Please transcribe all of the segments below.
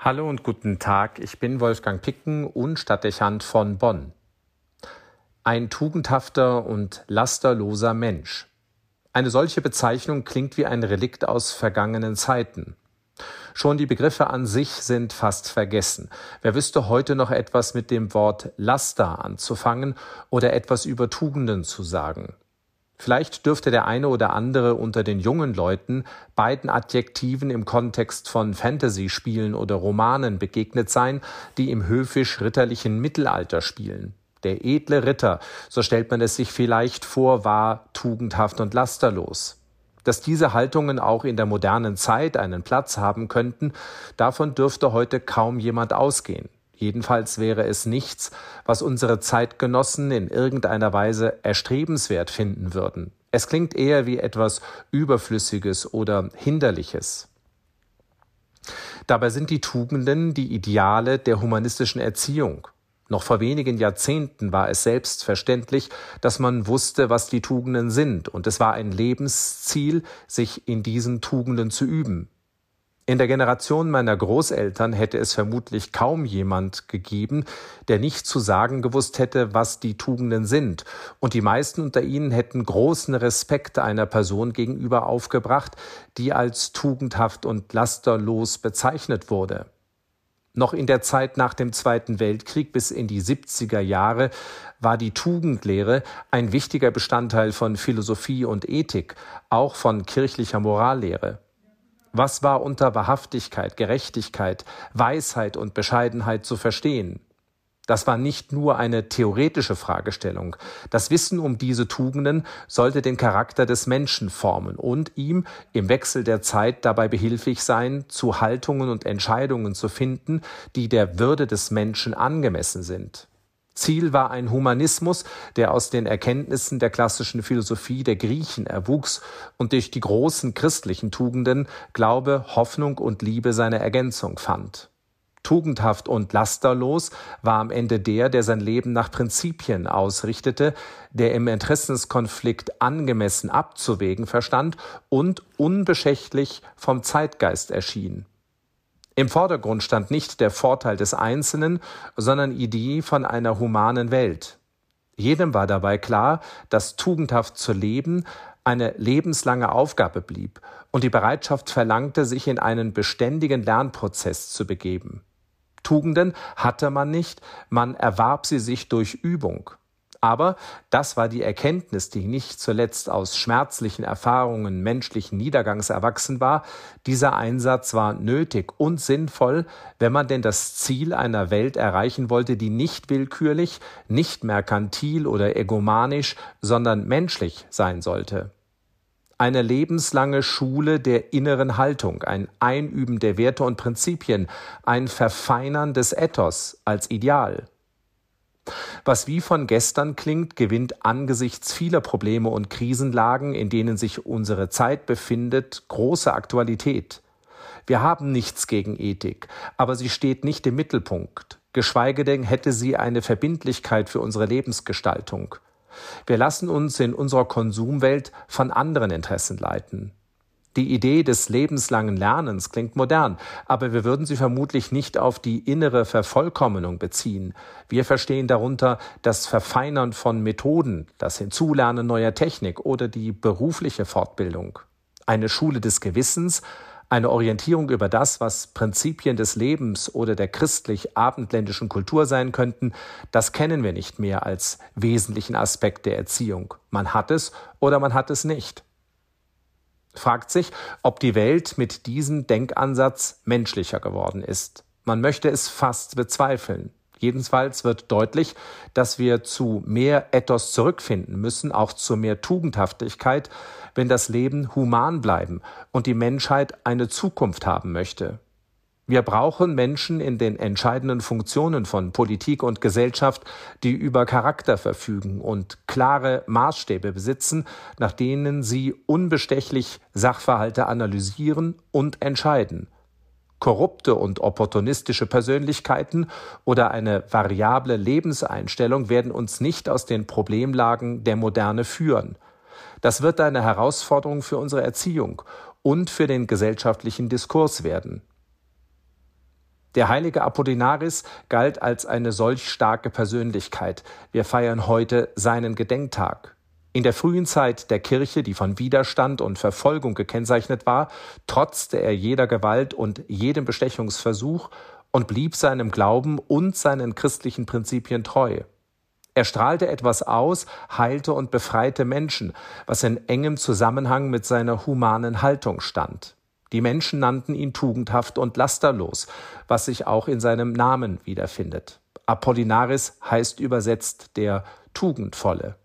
Hallo und guten Tag, ich bin Wolfgang Picken und Stadtdechant von Bonn. Ein tugendhafter und lasterloser Mensch. Eine solche Bezeichnung klingt wie ein Relikt aus vergangenen Zeiten. Schon die Begriffe an sich sind fast vergessen. Wer wüsste heute noch etwas mit dem Wort Laster anzufangen oder etwas über Tugenden zu sagen? Vielleicht dürfte der eine oder andere unter den jungen Leuten beiden Adjektiven im Kontext von Fantasy-Spielen oder Romanen begegnet sein, die im höfisch-ritterlichen Mittelalter spielen. Der edle Ritter, so stellt man es sich vielleicht vor, war tugendhaft und lasterlos. Dass diese Haltungen auch in der modernen Zeit einen Platz haben könnten, davon dürfte heute kaum jemand ausgehen. Jedenfalls wäre es nichts, was unsere Zeitgenossen in irgendeiner Weise erstrebenswert finden würden. Es klingt eher wie etwas Überflüssiges oder Hinderliches. Dabei sind die Tugenden die Ideale der humanistischen Erziehung. Noch vor wenigen Jahrzehnten war es selbstverständlich, dass man wusste, was die Tugenden sind, und es war ein Lebensziel, sich in diesen Tugenden zu üben. In der Generation meiner Großeltern hätte es vermutlich kaum jemand gegeben, der nicht zu sagen gewusst hätte, was die Tugenden sind, und die meisten unter ihnen hätten großen Respekt einer Person gegenüber aufgebracht, die als tugendhaft und lasterlos bezeichnet wurde. Noch in der Zeit nach dem Zweiten Weltkrieg bis in die 70er Jahre war die Tugendlehre ein wichtiger Bestandteil von Philosophie und Ethik, auch von kirchlicher Morallehre. Was war unter Wahrhaftigkeit, Gerechtigkeit, Weisheit und Bescheidenheit zu verstehen? Das war nicht nur eine theoretische Fragestellung. Das Wissen um diese Tugenden sollte den Charakter des Menschen formen und ihm im Wechsel der Zeit dabei behilflich sein, zu Haltungen und Entscheidungen zu finden, die der Würde des Menschen angemessen sind. Ziel war ein Humanismus, der aus den Erkenntnissen der klassischen Philosophie der Griechen erwuchs und durch die großen christlichen Tugenden Glaube, Hoffnung und Liebe seine Ergänzung fand. Tugendhaft und lasterlos war am Ende der, der sein Leben nach Prinzipien ausrichtete, der im Interessenskonflikt angemessen abzuwägen verstand und unbeschächtlich vom Zeitgeist erschien. Im Vordergrund stand nicht der Vorteil des Einzelnen, sondern Idee von einer humanen Welt. Jedem war dabei klar, dass tugendhaft zu leben eine lebenslange Aufgabe blieb und die Bereitschaft verlangte, sich in einen beständigen Lernprozess zu begeben. Tugenden hatte man nicht, man erwarb sie sich durch Übung. Aber das war die Erkenntnis, die nicht zuletzt aus schmerzlichen Erfahrungen menschlichen Niedergangs erwachsen war. Dieser Einsatz war nötig und sinnvoll, wenn man denn das Ziel einer Welt erreichen wollte, die nicht willkürlich, nicht merkantil oder egomanisch, sondern menschlich sein sollte. Eine lebenslange Schule der inneren Haltung, ein Einüben der Werte und Prinzipien, ein Verfeinern des Ethos als Ideal. Was wie von gestern klingt, gewinnt angesichts vieler Probleme und Krisenlagen, in denen sich unsere Zeit befindet, große Aktualität. Wir haben nichts gegen Ethik, aber sie steht nicht im Mittelpunkt, geschweige denn hätte sie eine Verbindlichkeit für unsere Lebensgestaltung. Wir lassen uns in unserer Konsumwelt von anderen Interessen leiten. Die Idee des lebenslangen Lernens klingt modern, aber wir würden sie vermutlich nicht auf die innere Vervollkommnung beziehen. Wir verstehen darunter das Verfeinern von Methoden, das Hinzulernen neuer Technik oder die berufliche Fortbildung. Eine Schule des Gewissens, eine Orientierung über das, was Prinzipien des Lebens oder der christlich-abendländischen Kultur sein könnten, das kennen wir nicht mehr als wesentlichen Aspekt der Erziehung. Man hat es oder man hat es nicht fragt sich, ob die Welt mit diesem Denkansatz menschlicher geworden ist. Man möchte es fast bezweifeln. Jedenfalls wird deutlich, dass wir zu mehr Ethos zurückfinden müssen, auch zu mehr Tugendhaftigkeit, wenn das Leben human bleiben und die Menschheit eine Zukunft haben möchte. Wir brauchen Menschen in den entscheidenden Funktionen von Politik und Gesellschaft, die über Charakter verfügen und klare Maßstäbe besitzen, nach denen sie unbestechlich Sachverhalte analysieren und entscheiden. Korrupte und opportunistische Persönlichkeiten oder eine variable Lebenseinstellung werden uns nicht aus den Problemlagen der Moderne führen. Das wird eine Herausforderung für unsere Erziehung und für den gesellschaftlichen Diskurs werden. Der heilige Apollinaris galt als eine solch starke Persönlichkeit. Wir feiern heute seinen Gedenktag. In der frühen Zeit der Kirche, die von Widerstand und Verfolgung gekennzeichnet war, trotzte er jeder Gewalt und jedem Bestechungsversuch und blieb seinem Glauben und seinen christlichen Prinzipien treu. Er strahlte etwas aus, heilte und befreite Menschen, was in engem Zusammenhang mit seiner humanen Haltung stand. Die Menschen nannten ihn tugendhaft und lasterlos, was sich auch in seinem Namen wiederfindet. Apollinaris heißt übersetzt der Tugendvolle.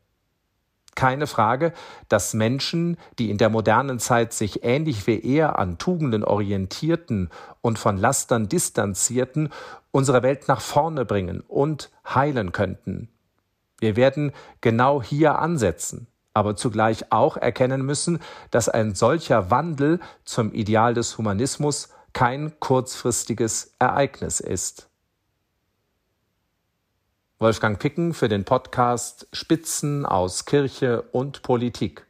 Keine Frage, dass Menschen, die in der modernen Zeit sich ähnlich wie er an Tugenden orientierten und von Lastern distanzierten, unsere Welt nach vorne bringen und heilen könnten. Wir werden genau hier ansetzen, aber zugleich auch erkennen müssen, dass ein solcher Wandel zum Ideal des Humanismus kein kurzfristiges Ereignis ist. Wolfgang Picken für den Podcast Spitzen aus Kirche und Politik.